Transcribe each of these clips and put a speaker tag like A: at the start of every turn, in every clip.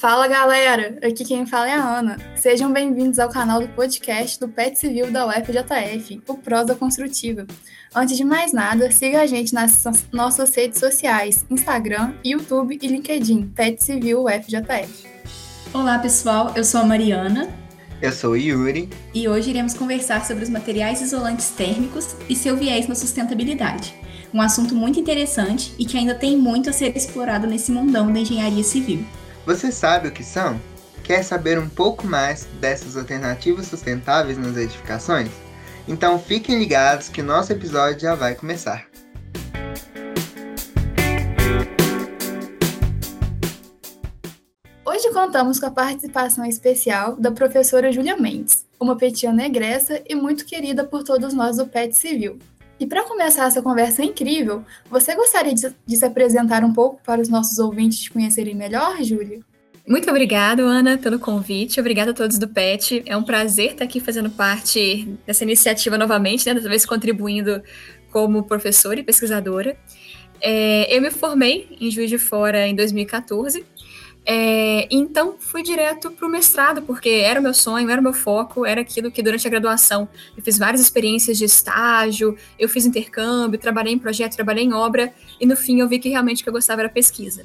A: Fala galera, aqui quem fala é a Ana. Sejam bem-vindos ao canal do podcast do PET Civil da UFJF, o Prosa Construtiva. Antes de mais nada, siga a gente nas nossas redes sociais, Instagram, YouTube e LinkedIn, PET Civil UFJF.
B: Olá pessoal, eu sou a Mariana.
C: Eu sou o Yuri.
B: E hoje iremos conversar sobre os materiais isolantes térmicos e seu viés na sustentabilidade. Um assunto muito interessante e que ainda tem muito a ser explorado nesse mundão da engenharia civil.
C: Você sabe o que são? Quer saber um pouco mais dessas alternativas sustentáveis nas edificações? Então fiquem ligados que nosso episódio já vai começar.
A: Hoje contamos com a participação especial da professora Júlia Mendes, uma petiana egressa e muito querida por todos nós do PET Civil. E para começar essa conversa incrível, você gostaria de, de, se apresentar um pouco para os nossos ouvintes te conhecerem melhor, Júlia?
B: Muito obrigada, Ana, pelo convite. Obrigada a todos do PET. É um prazer estar aqui fazendo parte dessa iniciativa novamente, né? dessa vez contribuindo como professora e pesquisadora. É, eu me formei em Juiz de Fora em 2014 é, então fui direto para o mestrado, porque era o meu sonho, era o meu foco, era aquilo que durante a graduação eu fiz várias experiências de estágio, eu fiz intercâmbio, trabalhei em projeto, trabalhei em obra, e no fim eu vi que realmente o que eu gostava era pesquisa.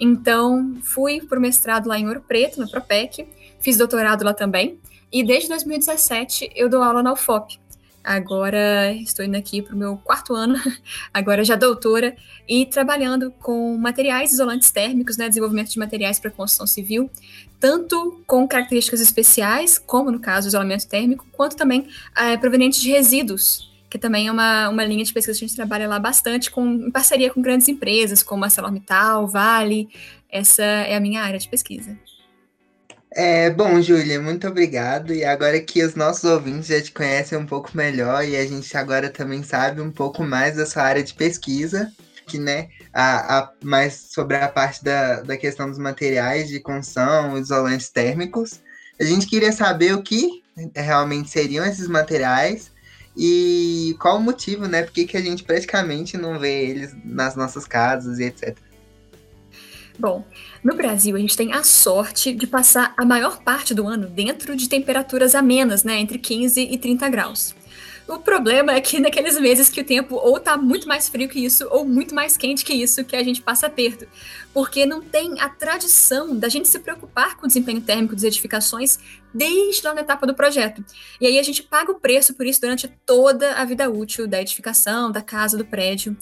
B: Então fui para o mestrado lá em Ouro Preto, no Propec, fiz doutorado lá também, e desde 2017 eu dou aula na UFOP, Agora estou indo aqui para o meu quarto ano, agora já doutora, e trabalhando com materiais isolantes térmicos, né, desenvolvimento de materiais para construção civil, tanto com características especiais, como no caso isolamento térmico, quanto também é, provenientes de resíduos, que também é uma, uma linha de pesquisa que a gente trabalha lá bastante, com, em parceria com grandes empresas, como a ArcelorMittal, Vale, essa é a minha área de pesquisa.
C: É, bom, Júlia, muito obrigado. E agora que os nossos ouvintes já te conhecem um pouco melhor e a gente agora também sabe um pouco mais da sua área de pesquisa, que, né, a, a, mais sobre a parte da, da questão dos materiais de construção, isolantes térmicos. A gente queria saber o que realmente seriam esses materiais e qual o motivo, né? Porque que a gente praticamente não vê eles nas nossas casas e etc.
B: Bom, no Brasil a gente tem a sorte de passar a maior parte do ano dentro de temperaturas amenas, né, entre 15 e 30 graus. O problema é que naqueles meses que o tempo ou tá muito mais frio que isso, ou muito mais quente que isso, que a gente passa perto. Porque não tem a tradição da gente se preocupar com o desempenho térmico das edificações desde lá na etapa do projeto. E aí a gente paga o preço por isso durante toda a vida útil da edificação, da casa, do prédio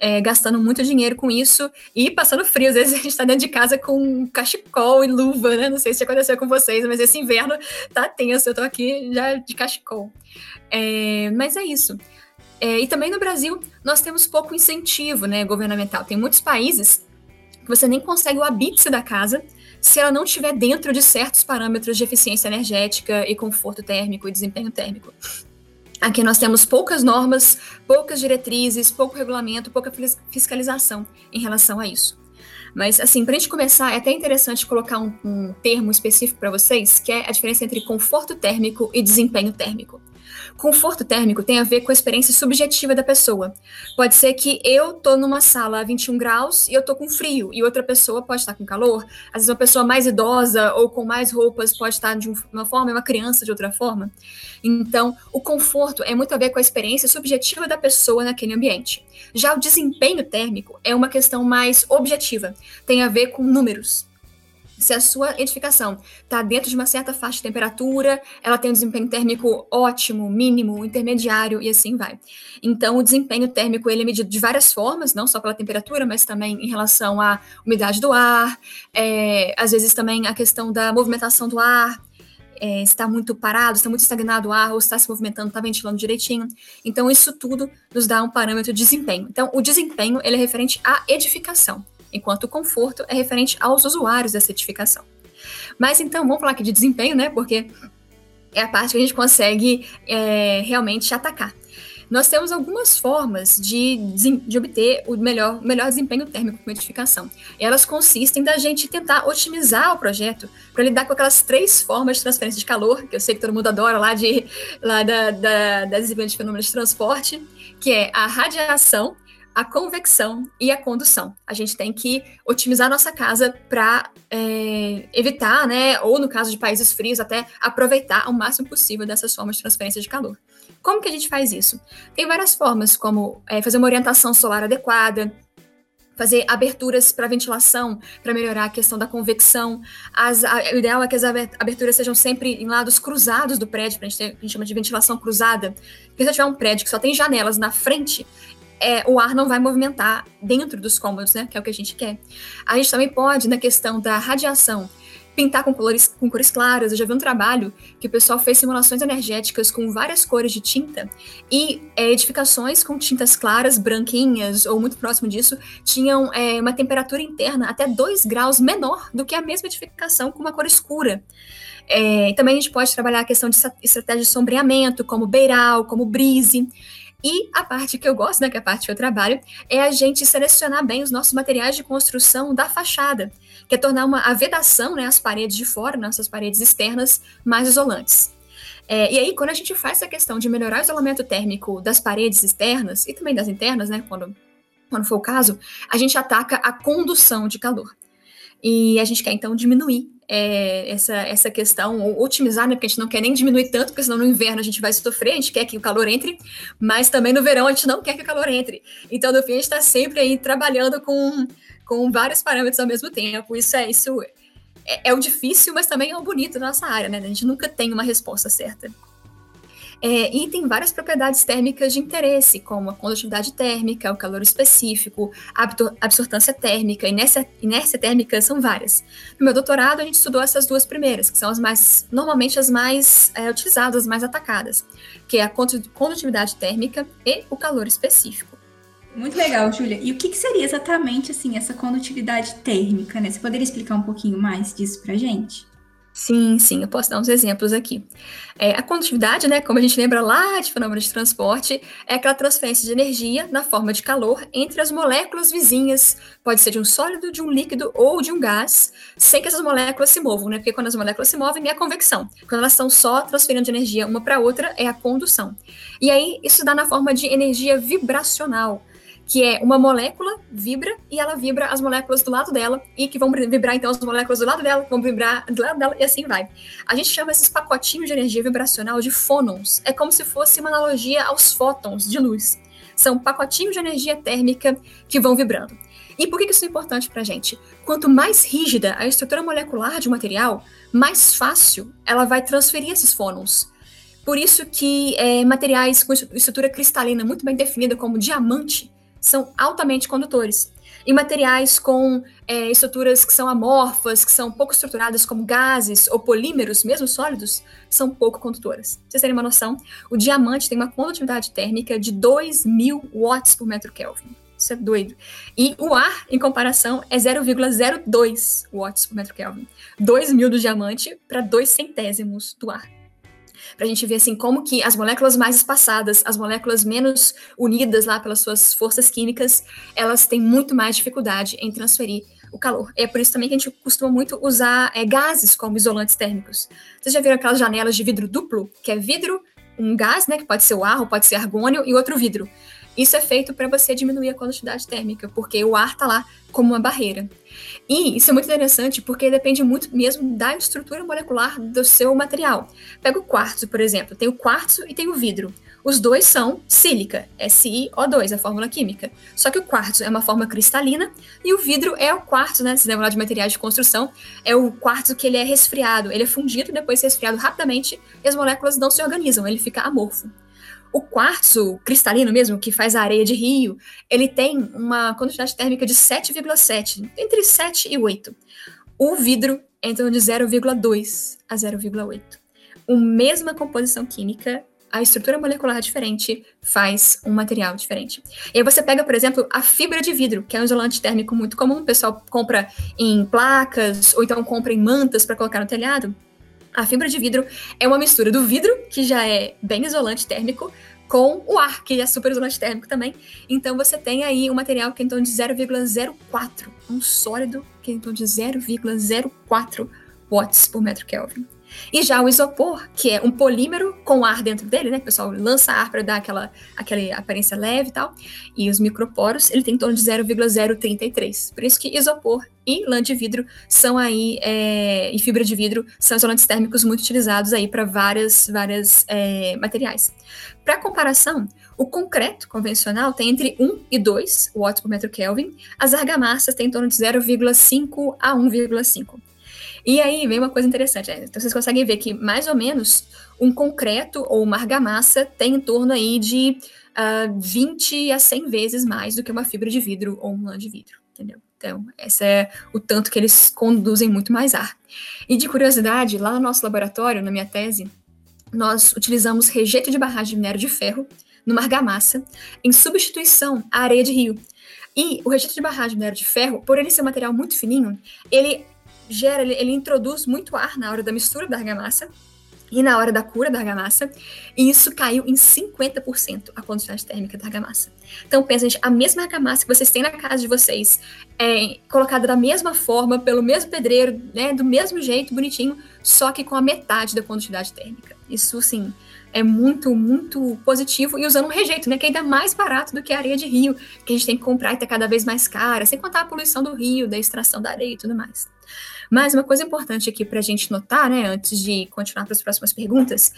B: é, gastando muito dinheiro com isso e passando frio. Às vezes a gente está dentro de casa com cachecol e luva, né? Não sei se aconteceu com vocês, mas esse inverno tá tenso. Eu tô aqui já de cachecol. É, mas é isso. É, e também no Brasil, nós temos pouco incentivo né, governamental. Tem muitos países que você nem consegue o habite da casa se ela não estiver dentro de certos parâmetros de eficiência energética e conforto térmico e desempenho térmico. Aqui nós temos poucas normas, poucas diretrizes, pouco regulamento, pouca fiscalização em relação a isso. Mas, assim, para a gente começar, é até interessante colocar um, um termo específico para vocês, que é a diferença entre conforto térmico e desempenho térmico. Conforto térmico tem a ver com a experiência subjetiva da pessoa. Pode ser que eu tô numa sala a 21 graus e eu tô com frio, e outra pessoa pode estar com calor. Às vezes uma pessoa mais idosa ou com mais roupas pode estar de uma forma e uma criança de outra forma. Então, o conforto é muito a ver com a experiência subjetiva da pessoa naquele ambiente. Já o desempenho térmico é uma questão mais objetiva, tem a ver com números se a sua edificação está dentro de uma certa faixa de temperatura, ela tem um desempenho térmico ótimo, mínimo, intermediário e assim vai. Então, o desempenho térmico ele é medido de várias formas, não só pela temperatura, mas também em relação à umidade do ar, é, às vezes também a questão da movimentação do ar, é, está muito parado, está muito estagnado o ar, ou está se movimentando, está ventilando direitinho. Então, isso tudo nos dá um parâmetro de desempenho. Então, o desempenho ele é referente à edificação enquanto o conforto é referente aos usuários da certificação. Mas então, vamos falar aqui de desempenho, né? Porque é a parte que a gente consegue é, realmente atacar. Nós temos algumas formas de, de obter o melhor, melhor desempenho térmico com edificação. Elas consistem da gente tentar otimizar o projeto para lidar com aquelas três formas de transferência de calor, que eu sei que todo mundo adora lá, de, lá da, da, das disciplinas de fenômenos de transporte, que é a radiação, a convecção e a condução. A gente tem que otimizar nossa casa para é, evitar, né, ou no caso de países frios, até aproveitar ao máximo possível dessas formas de transferência de calor. Como que a gente faz isso? Tem várias formas, como é, fazer uma orientação solar adequada, fazer aberturas para ventilação, para melhorar a questão da convecção. As, a, o ideal é que as aberturas sejam sempre em lados cruzados do prédio, para a gente ter, a gente chama de ventilação cruzada. Porque se eu tiver um prédio que só tem janelas na frente, é, o ar não vai movimentar dentro dos cômodos, né? Que é o que a gente quer. A gente também pode, na questão da radiação, pintar com cores, com cores claras. Eu já vi um trabalho que o pessoal fez simulações energéticas com várias cores de tinta e é, edificações com tintas claras, branquinhas ou muito próximo disso, tinham é, uma temperatura interna até 2 graus menor do que a mesma edificação com uma cor escura. É, também a gente pode trabalhar a questão de estratégia de sombreamento, como beiral, como brise. E a parte que eu gosto, né, que é a parte que eu trabalho, é a gente selecionar bem os nossos materiais de construção da fachada, que é tornar uma, a vedação, né, as paredes de fora, nossas paredes externas, mais isolantes. É, e aí, quando a gente faz essa questão de melhorar o isolamento térmico das paredes externas e também das internas, né, quando, quando for o caso, a gente ataca a condução de calor. E a gente quer, então, diminuir é, essa, essa questão, ou otimizar, né? Porque a gente não quer nem diminuir tanto, porque senão no inverno a gente vai sofrer, a gente quer que o calor entre, mas também no verão a gente não quer que o calor entre. Então, no fim, a gente está sempre aí trabalhando com, com vários parâmetros ao mesmo tempo. Isso é isso é, é o difícil, mas também é o bonito da nossa área, né? A gente nunca tem uma resposta certa. É, e tem várias propriedades térmicas de interesse, como a condutividade térmica, o calor específico, a absortância térmica, inércia, inércia térmica, são várias. No meu doutorado, a gente estudou essas duas primeiras, que são as mais, normalmente as mais é, utilizadas, as mais atacadas, que é a condutividade térmica e o calor específico.
D: Muito legal, Júlia. E o que, que, seria exatamente assim essa condutividade térmica, né? Você poderia explicar um pouquinho mais disso pra gente?
B: Sim, sim, eu posso dar uns exemplos aqui. É, a condutividade, né, como a gente lembra lá de fenômeno de transporte, é aquela transferência de energia na forma de calor entre as moléculas vizinhas, pode ser de um sólido, de um líquido ou de um gás, sem que essas moléculas se movam, né? Porque quando as moléculas se movem é a convecção. Quando elas estão só transferindo energia uma para outra é a condução. E aí isso dá na forma de energia vibracional que é uma molécula vibra e ela vibra as moléculas do lado dela e que vão vibrar então as moléculas do lado dela, vão vibrar do lado dela e assim vai. A gente chama esses pacotinhos de energia vibracional de fônons. É como se fosse uma analogia aos fótons de luz. São pacotinhos de energia térmica que vão vibrando. E por que isso é importante para a gente? Quanto mais rígida a estrutura molecular de um material, mais fácil ela vai transferir esses fônons. Por isso que é, materiais com estrutura cristalina muito bem definida, como diamante, são altamente condutores. E materiais com é, estruturas que são amorfas, que são pouco estruturadas, como gases ou polímeros, mesmo sólidos, são pouco condutoras. Pra vocês terem uma noção, o diamante tem uma condutividade térmica de 2.000 watts por metro Kelvin. Isso é doido. E o ar, em comparação, é 0,02 watts por metro Kelvin. 2.000 do diamante para 2 centésimos do ar para a gente ver assim como que as moléculas mais espaçadas, as moléculas menos unidas lá pelas suas forças químicas, elas têm muito mais dificuldade em transferir o calor. É por isso também que a gente costuma muito usar é, gases como isolantes térmicos. Vocês já viram aquelas janelas de vidro duplo, que é vidro, um gás, né, que pode ser o ar ou pode ser argônio, e outro vidro. Isso é feito para você diminuir a condutividade térmica, porque o ar está lá como uma barreira. E isso é muito interessante porque depende muito mesmo da estrutura molecular do seu material. Pega o quartzo, por exemplo. Tem o quartzo e tem o vidro. Os dois são sílica, SiO2, a fórmula química. Só que o quartzo é uma forma cristalina e o vidro é o quartzo, né? Se lembra de materiais de construção, é o quartzo que ele é resfriado, ele é fundido, depois resfriado rapidamente e as moléculas não se organizam, ele fica amorfo. O quartzo cristalino mesmo, que faz a areia de rio, ele tem uma quantidade térmica de 7,7, entre 7 e 8. O vidro entra de 0,2 a 0,8. A mesma composição química, a estrutura molecular é diferente faz um material diferente. E aí você pega, por exemplo, a fibra de vidro, que é um isolante térmico muito comum, o pessoal compra em placas ou então compra em mantas para colocar no telhado. A fibra de vidro é uma mistura do vidro, que já é bem isolante térmico, com o ar, que é super isolante térmico também. Então você tem aí um material que é em torno de 0,04, um sólido que é em torno de 0,04 watts por metro Kelvin. E já o isopor, que é um polímero com ar dentro dele, né? O pessoal lança ar para dar aquela, aquela aparência leve e tal. E os microporos, ele tem em torno de 0,033. Por isso que isopor e lã de vidro são aí, é, e fibra de vidro, são isolantes térmicos muito utilizados aí para várias, várias é, materiais. Para comparação, o concreto convencional tem entre 1 e 2 watts por metro Kelvin, as argamassas têm em torno de 0,5 a 1,5. E aí vem uma coisa interessante, né? então vocês conseguem ver que mais ou menos um concreto ou uma argamassa tem em torno aí de uh, ah, 20 a 100 vezes mais do que uma fibra de vidro ou um lã de vidro, entendeu? Então, esse é o tanto que eles conduzem muito mais ar. E de curiosidade, lá no nosso laboratório, na minha tese, nós utilizamos rejeito de barragem de minério de ferro numa argamassa em substituição à areia de rio. E o rejeito de barragem de minério de ferro, por ele ser um material muito fininho, ele gera, ele, ele introduz muito ar na hora da mistura da argamassa e na hora da cura da argamassa, e isso caiu em 50% a condutividade térmica da argamassa. Então, pensa, gente, a mesma argamassa que vocês têm na casa de vocês, é, colocada da mesma forma, pelo mesmo pedreiro, né, do mesmo jeito, bonitinho, só que com a metade da condutividade térmica. Isso, sim, é muito, muito positivo e usando um rejeito, né, que é ainda mais barato do que a areia de rio, que a gente tem que comprar e tá cada vez mais cara, sem contar a poluição do rio, da extração da areia e tudo mais. Mas uma coisa importante aqui para a gente notar, né, antes de continuar para as próximas perguntas,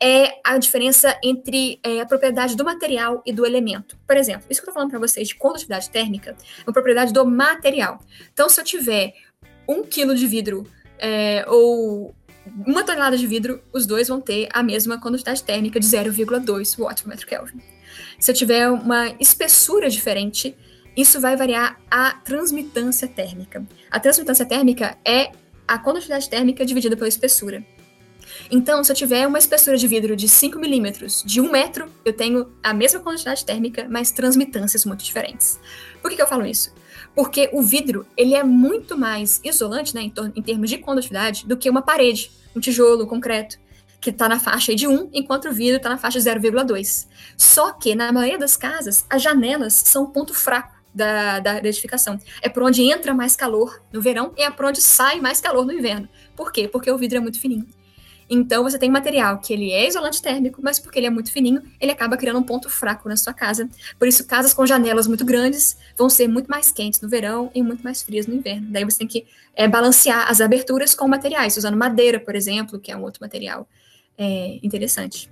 B: é a diferença entre é, a propriedade do material e do elemento. Por exemplo, isso que eu estou falando para vocês de condutividade térmica é uma propriedade do material. Então, se eu tiver um quilo de vidro é, ou uma tonelada de vidro, os dois vão ter a mesma condutividade térmica de 0,2 watts por metro Kelvin. Se eu tiver uma espessura diferente, isso vai variar a transmitância térmica. A transmitância térmica é a condutividade térmica dividida pela espessura. Então, se eu tiver uma espessura de vidro de 5 milímetros, de 1 metro, eu tenho a mesma condutividade térmica, mas transmitâncias muito diferentes. Por que, que eu falo isso? Porque o vidro ele é muito mais isolante né, em, em termos de condutividade do que uma parede, um tijolo, um concreto que está na faixa de 1, enquanto o vidro está na faixa de 0,2. Só que, na maioria das casas, as janelas são um ponto fraco da, da edificação. É por onde entra mais calor no verão e é por onde sai mais calor no inverno. Por quê? Porque o vidro é muito fininho. Então você tem material que ele é isolante térmico, mas porque ele é muito fininho, ele acaba criando um ponto fraco na sua casa. Por isso, casas com janelas muito grandes vão ser muito mais quentes no verão e muito mais frias no inverno. Daí você tem que é, balancear as aberturas com materiais, usando madeira, por exemplo, que é um outro material é, interessante.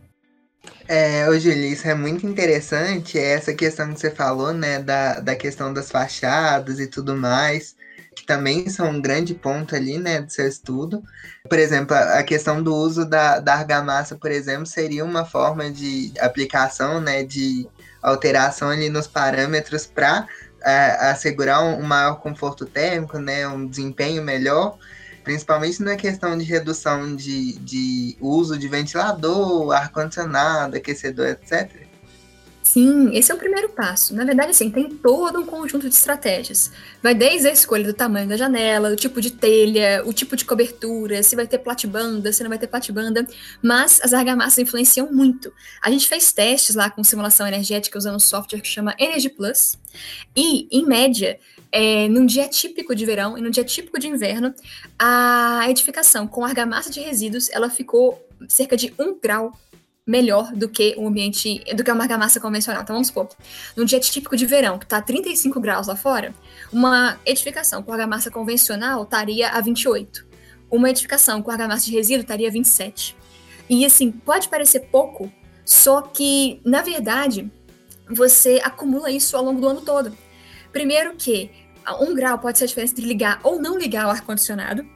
C: É, ô Julie, isso é muito interessante, essa questão que você falou, né, da, da questão das fachadas e tudo mais, que também são um grande ponto ali, né, do seu estudo. Por exemplo, a, questão do uso da, da argamassa, por exemplo, seria uma forma de aplicação, né, de alteração ali nos parâmetros para é, assegurar um maior conforto térmico, né, um desempenho melhor, principalmente na questão de redução de, de uso de ventilador, ar-condicionado, aquecedor, etc.
B: Sim, esse é o primeiro passo. Na verdade, assim, tem todo um conjunto de estratégias. Vai desde a escolha do tamanho da janela, o tipo de telha, o tipo de cobertura, se vai ter platibanda, se não vai ter platibanda, mas as argamassas influenciam muito. A gente fez testes lá com simulação energética usando um software que chama Energy Plus, e, em média, é, num dia típico de verão e num dia típico de inverno, a edificação com argamassa de resíduos, ela ficou cerca de um grau melhor do que o ambiente, do que uma argamassa convencional. Então vamos supor, num dia típico de verão, que está 35 graus lá fora, uma edificação com argamassa convencional estaria a 28. Uma edificação com argamassa de resíduo estaria a 27. E assim, pode parecer pouco, só que, na verdade, você acumula isso ao longo do ano todo. Primeiro que um grau pode ser a diferença entre ligar ou não ligar o ar-condicionado.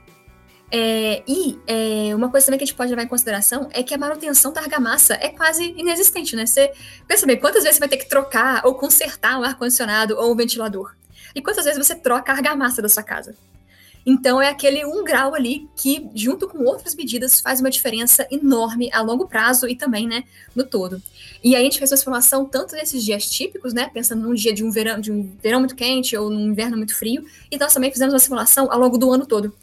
B: É, e é, uma coisa também que a gente pode levar em consideração é que a manutenção da argamassa é quase inexistente, né? Você pensa bem, quantas vezes você vai ter que trocar ou consertar um ar-condicionado ou um ventilador? E quantas vezes você troca a argamassa da sua casa? Então é aquele um grau ali que, junto com outras medidas, faz uma diferença enorme a longo prazo e também, né, no todo. E aí a gente fez uma simulação tanto nesses dias típicos, né, pensando num dia de um verão, de um verão muito quente ou num inverno muito frio, e nós também fizemos uma simulação ao longo do ano todo.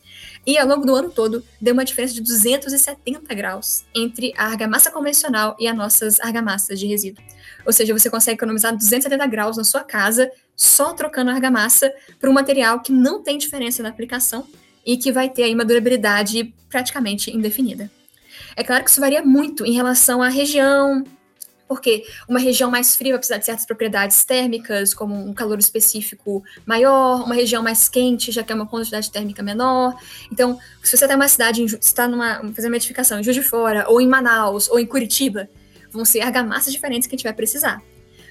B: E ao longo do ano todo, deu uma diferença de 270 graus entre a argamassa convencional e as nossas argamassas de resíduo. Ou seja, você consegue economizar 270 graus na sua casa só trocando argamassa por um material que não tem diferença na aplicação e que vai ter aí uma durabilidade praticamente indefinida. É claro que isso varia muito em relação à região, porque uma região mais fria vai precisar de certas propriedades térmicas, como um calor específico maior, uma região mais quente já quer uma quantidade térmica menor. Então, se você tem uma cidade, está numa fazendo uma edificação em Juiz de Fora, ou em Manaus, ou em Curitiba, vão ser argamassas diferentes que a gente vai precisar.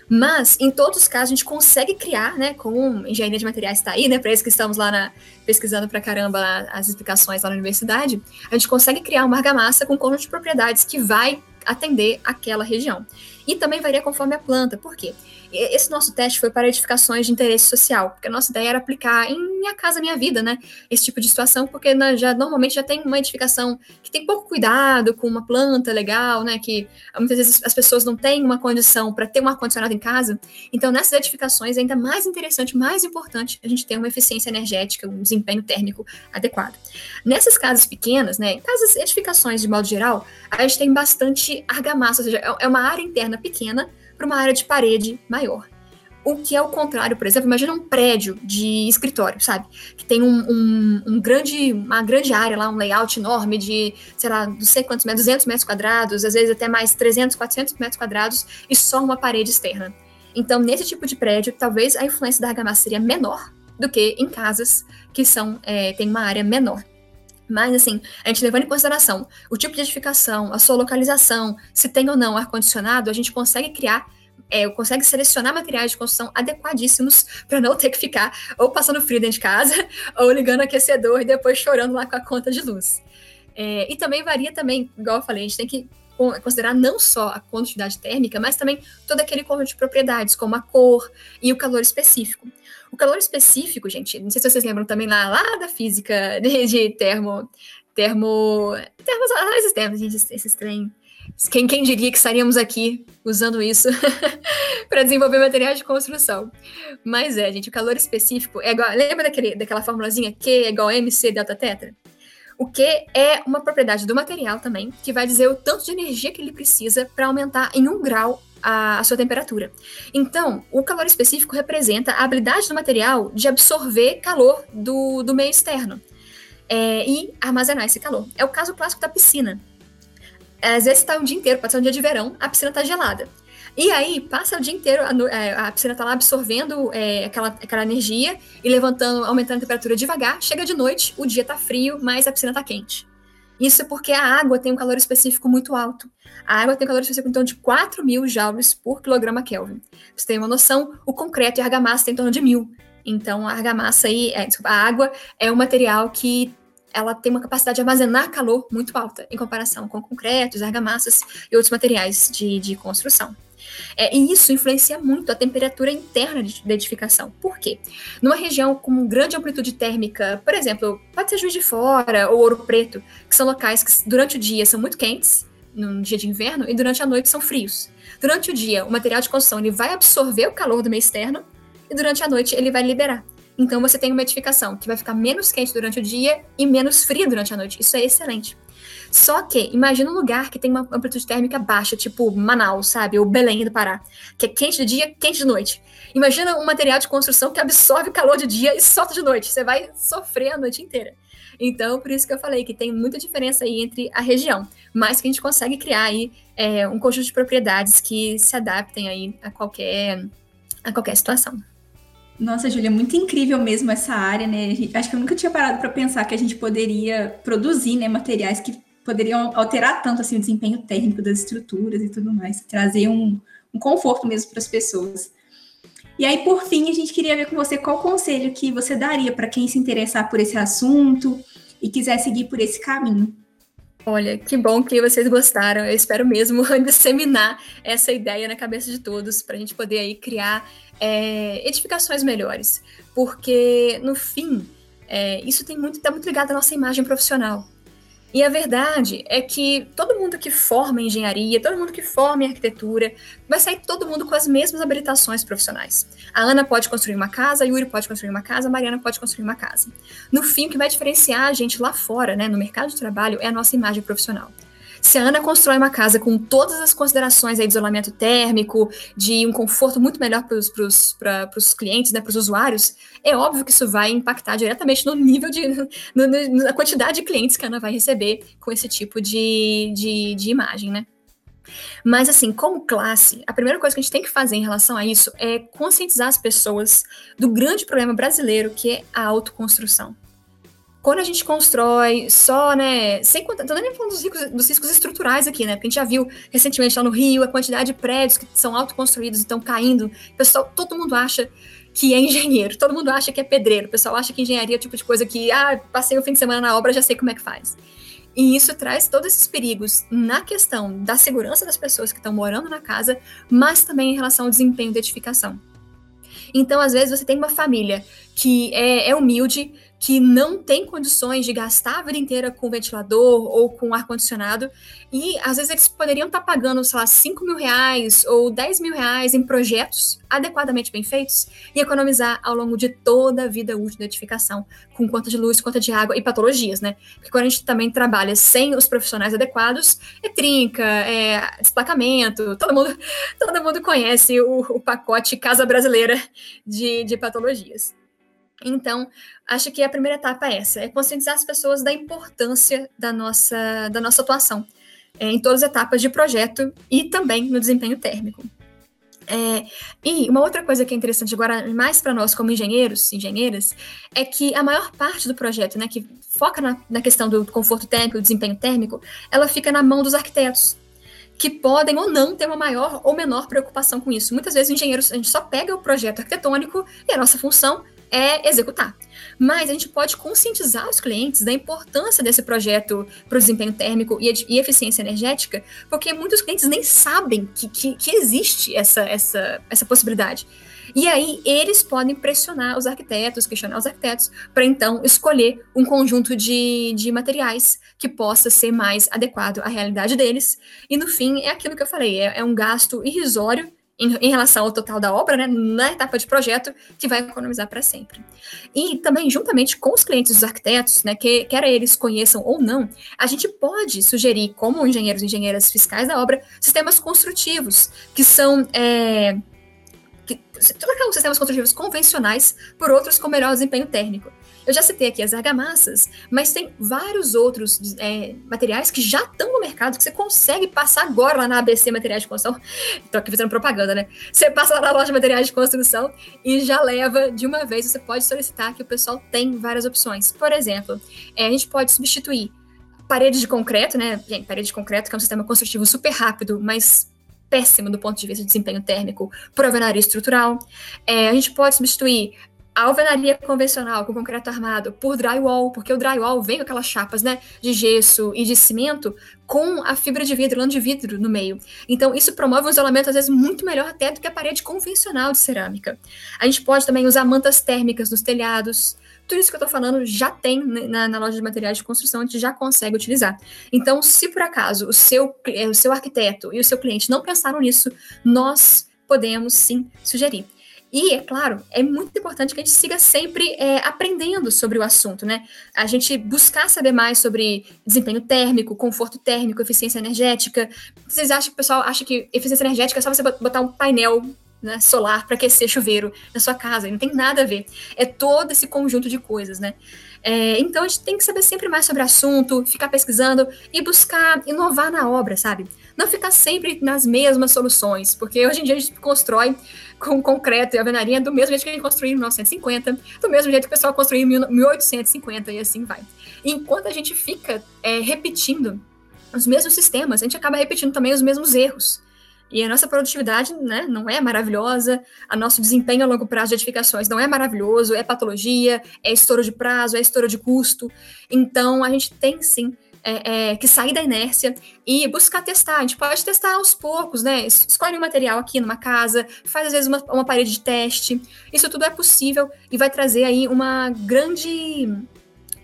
B: Mas, em todos os casos, a gente consegue criar, né, com engenharia de materiais está aí, né, para isso que estamos lá na, pesquisando para caramba as explicações lá na universidade, a gente consegue criar uma argamassa com conjunto de propriedades que vai atender aquela região. E também varia conforme a planta. Por quê? Esse nosso teste foi para edificações de interesse social, porque a nossa ideia era aplicar em Minha Casa Minha Vida, né? Esse tipo de situação, porque já, normalmente já tem uma edificação que tem pouco cuidado com uma planta legal, né? Que muitas vezes as pessoas não têm uma condição para ter um ar-condicionado em casa. Então, nessas edificações, é ainda mais interessante, mais importante, a gente ter uma eficiência energética, um desempenho térmico adequado. Nessas casas pequenas, né? Casas, edificações de modo geral, a gente tem bastante argamassa, ou seja, é, é uma área interna pequena para uma área de parede maior. O que é o contrário, por exemplo, imagina um prédio de escritório, sabe? Que tem um, um, um, grande, uma grande área lá, um layout enorme de, sei lá, não sei quantos metros, 200 metros quadrados, às vezes até mais 300, 400 metros quadrados e só uma parede externa. Então, nesse tipo de prédio, talvez a influência da argamassa seria menor do que em casas que são é, tem uma área menor. Mas, assim, a gente levando em consideração o tipo de edificação, a sua localização, se tem ou não ar-condicionado, a gente consegue criar, é, consegue selecionar materiais de construção adequadíssimos para não ter que ficar ou passando frio dentro de casa, ou ligando o aquecedor e depois chorando lá com a conta de luz. É, e também varia também, igual eu falei, a gente tem que considerar não só a condutividade térmica, mas também todo aquele conjunto de propriedades, como a cor e o calor específico. O calor específico, gente, não sei se vocês lembram também lá, lá da física de, de termo, termo, termos, análises termos, gente, esses trem. Quem, quem diria que estaríamos aqui usando isso para desenvolver materiais de construção? Mas é, gente, o calor específico é igual. Lembra daquele, daquela formulazinha Q é igual a MC delta tetra? O Q é uma propriedade do material também, que vai dizer o tanto de energia que ele precisa para aumentar em um grau a, a, sua temperatura. Então, o calor específico representa a habilidade do material de absorver calor do, do meio externo é, e armazenar esse calor. É o caso clássico da piscina. Às vezes está um dia inteiro, pode ser um dia de verão, a piscina está gelada. E aí, passa o dia inteiro, a, é, a piscina está lá absorvendo é, aquela, aquela energia e levantando, aumentando a temperatura devagar. Chega de noite, o dia está frio, mas a piscina está quente. Isso é porque a água tem um calor específico muito alto. A água tem um calor específico então de 4 mil joules por quilograma Kelvin. Pra você tem uma noção, o concreto e a argamassa tem em torno de mil. Então a argamassa aí, é, desculpa, a água é um material que ela tem uma capacidade de armazenar calor muito alta em comparação com concretos, argamassas e outros materiais de, de construção. É, e isso influencia muito a temperatura interna de, da edificação. Por quê? Numa região com grande amplitude térmica, por exemplo, pode ser Juiz de Fora ou Ouro Preto, que são locais que durante o dia são muito quentes, num dia de inverno, e durante a noite são frios. Durante o dia, o material de construção ele vai absorver o calor do meio externo, e durante a noite ele vai liberar. Então você tem uma edificação que vai ficar menos quente durante o dia e menos fria durante a noite. Isso é excelente. Só que, imagina um lugar que tem uma amplitude térmica baixa, tipo Manaus, sabe? Ou Belém do Pará, que é quente de dia, quente de noite. Imagina um material de construção que absorve calor de dia e solta de noite. Você vai sofrer a noite inteira. Então, por isso que eu falei que tem muita diferença aí entre a região, mas que a gente consegue criar aí é, um conjunto de propriedades que se adaptem aí a qualquer, a qualquer situação.
D: Nossa, Júlia, muito incrível mesmo essa área, né? Acho que eu nunca tinha parado para pensar que a gente poderia produzir né, materiais que poderiam alterar tanto assim o desempenho técnico das estruturas e tudo mais, trazer um, um conforto mesmo para as pessoas. E aí, por fim, a gente queria ver com você qual conselho que você daria para quem se interessar por esse assunto e quiser seguir por esse caminho.
B: Olha, que bom que vocês gostaram. Eu espero mesmo disseminar essa ideia na cabeça de todos para a gente poder aí criar é, edificações melhores, porque no fim é, isso tem muito está muito ligado à nossa imagem profissional. E a verdade é que todo mundo que forma engenharia, todo mundo que forma arquitetura, vai sair todo mundo com as mesmas habilitações profissionais. A Ana pode construir uma casa, a Yuri pode construir uma casa, a Mariana pode construir uma casa. No fim, o que vai diferenciar a gente lá fora, né, no mercado de trabalho, é a nossa imagem profissional. Se a Ana constrói uma casa com todas as considerações aí de isolamento térmico, de um conforto muito melhor para os clientes, né, para os usuários, é óbvio que isso vai impactar diretamente no nível de. No, no, na quantidade de clientes que a Ana vai receber com esse tipo de, de, de imagem, né? Mas, assim, como classe, a primeira coisa que a gente tem que fazer em relação a isso é conscientizar as pessoas do grande problema brasileiro que é a autoconstrução. Quando a gente constrói só, né, sem contar, tô nem falando dos, riscos, dos riscos estruturais aqui, né, porque a gente já viu recentemente lá no Rio a quantidade de prédios que são autoconstruídos e estão caindo, pessoal, todo mundo acha que é engenheiro, todo mundo acha que é pedreiro, o pessoal acha que engenharia é o tipo de coisa que, ah, passei o fim de semana na obra, já sei como é que faz. E isso traz todos esses perigos na questão da segurança das pessoas que estão morando na casa, mas também em relação ao desempenho da edificação. Então, às vezes, você tem uma família que é, é humilde, que não tem condições de gastar a vida inteira com ventilador ou com ar-condicionado, e às vezes eles poderiam estar tá pagando, sei lá, 5 mil reais ou 10 mil reais em projetos adequadamente bem feitos e economizar ao longo de toda a vida útil da edificação, com conta de luz, conta de água e patologias, né? Porque quando a gente também trabalha sem os profissionais adequados, é trinca, é desplacamento, todo mundo, todo mundo conhece o, o pacote Casa Brasileira de, de patologias. Então, acho que a primeira etapa é essa, é conscientizar as pessoas da importância da nossa, da nossa atuação é, em todas as etapas de projeto e também no desempenho térmico. É, e uma outra coisa que é interessante agora, mais para nós como engenheiros, engenheiras, é que a maior parte do projeto, né, que foca na, na questão do conforto térmico, do desempenho térmico, ela fica na mão dos arquitetos, que podem ou não ter uma maior ou menor preocupação com isso. Muitas vezes, engenheiros, a gente só pega o projeto arquitetônico e a nossa função é executar. Mas a gente pode conscientizar os clientes da importância desse projeto para o desempenho térmico e, e, eficiência energética, porque muitos clientes nem sabem que, que, que existe essa, essa, essa possibilidade. E aí eles podem pressionar os arquitetos, questionar os arquitetos, para então escolher um conjunto de, de materiais que possa ser mais adequado à realidade deles. E no fim, é aquilo que eu falei: é, é um gasto irrisório em, em, relação ao total da obra, né, na etapa de projeto, que vai economizar para sempre. E também, juntamente com os clientes dos arquitetos, né, que quer eles conheçam ou não, a gente pode sugerir, como engenheiros e engenheiras fiscais da obra, sistemas construtivos, que são. É, que, trocar os sistemas construtivos convencionais por outros com melhor desempenho térmico. Eu já citei aqui as argamassas, mas tem vários outros é, materiais que já estão no mercado, que você consegue passar agora lá na ABC Materiais de Construção. Estou aqui fazendo propaganda, né? Você passa lá na loja de materiais de construção e já leva de uma vez. Você pode solicitar que o pessoal tem várias opções. Por exemplo, é, a gente pode substituir paredes de concreto, né? Gente, parede de concreto, que é um sistema construtivo super rápido, mas péssimo do ponto de vista de desempenho térmico, por alvenaria estrutural. É, a gente pode substituir a alvenaria convencional com concreto armado por drywall, porque o drywall vem com aquelas chapas, né, de gesso e de cimento com a fibra de vidro, lã de vidro no meio. Então isso promove um isolamento às vezes muito melhor até do que a parede convencional de cerâmica. A gente pode também usar mantas térmicas nos telhados. Tudo isso que eu estou falando já tem na, na, loja de materiais de construção, a gente já consegue utilizar. Então, se por acaso o seu, o seu arquiteto e o seu cliente não pensaram nisso, nós podemos sim sugerir. E, é claro, é muito importante que a gente siga sempre é, aprendendo sobre o assunto, né? A gente buscar saber mais sobre desempenho térmico, conforto térmico, eficiência energética. Vocês acham que o pessoal acha que eficiência energética é só você botar um painel né, solar para aquecer chuveiro na sua casa? Não tem nada a ver. É todo esse conjunto de coisas, né? É, então a gente tem que saber sempre mais sobre o assunto, ficar pesquisando e buscar inovar na obra, sabe? Não ficar sempre nas mesmas soluções, porque hoje em dia a gente constrói com concreto e alvenaria do mesmo jeito que a gente construiu em 1950, do mesmo jeito que o pessoal construiu em 1850 e assim vai. E enquanto a gente fica é, repetindo os mesmos sistemas, a gente acaba repetindo também os mesmos erros. E a nossa produtividade né, não é maravilhosa, a nosso desempenho a longo prazo de edificações não é maravilhoso, é patologia, é estouro de prazo, é estouro de custo. Então, a gente tem sim é, é, que sair da inércia e buscar testar. A gente pode testar aos poucos, né? Escolhe um material aqui numa casa, faz às vezes uma, uma parede de teste. Isso tudo é possível e vai trazer aí uma grande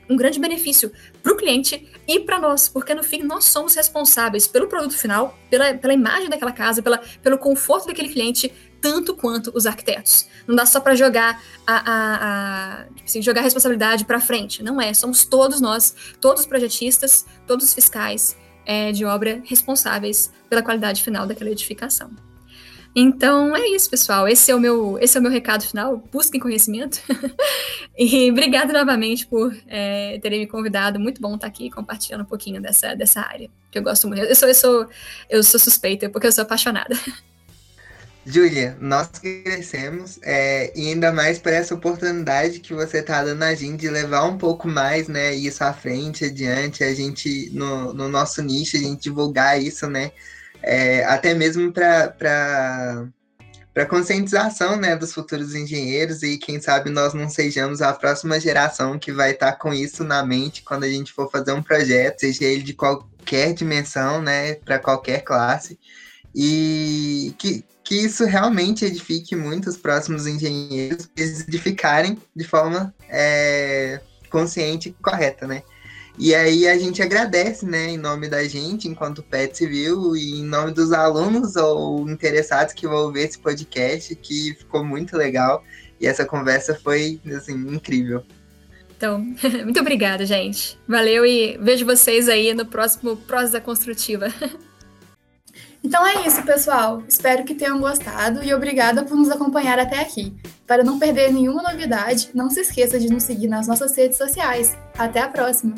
B: um grande benefício para o cliente e para nós, porque no fim nós somos responsáveis pelo produto final, pela, pela imagem daquela casa, pela, pelo conforto daquele cliente, tanto quanto os arquitetos. Não dá só para jogar a, a, a tipo assim, jogar a responsabilidade para frente. Não é. Somos todos nós, todos os projetistas, todos os fiscais é, de obra responsáveis pela qualidade final daquela edificação. Então é isso, pessoal. Esse é o meu, esse é o meu recado final. Busquem conhecimento. e obrigado novamente por é, terem me convidado. Muito bom estar aqui compartilhando um pouquinho dessa, dessa área que eu gosto muito. Eu sou, eu sou, eu sou suspeita porque eu sou apaixonada.
C: Júlia, nós crescemos é, e ainda mais por essa oportunidade que você está dando a gente de levar um pouco mais, né, isso à frente, adiante, a gente, no, no nosso nicho, a gente divulgar isso, né, é, até mesmo para para conscientização né, dos futuros engenheiros e quem sabe nós não sejamos a próxima geração que vai estar tá com isso na mente quando a gente for fazer um projeto, seja ele de qualquer dimensão, né, para qualquer classe, e que, que isso realmente edifique muitos próximos engenheiros, eles edificarem de forma é, consciente e correta, né? E aí a gente agradece, né, em nome da gente, enquanto PET Civil, e em nome dos alunos ou interessados que vão ver esse podcast, que ficou muito legal. E essa conversa foi, assim, incrível.
B: Então, muito obrigada, gente. Valeu e vejo vocês aí no próximo Prosa Construtiva.
A: Então é isso, pessoal. Espero que tenham gostado e obrigada por nos acompanhar até aqui. Para não perder nenhuma novidade, não se esqueça de nos seguir nas nossas redes sociais. Até a próxima!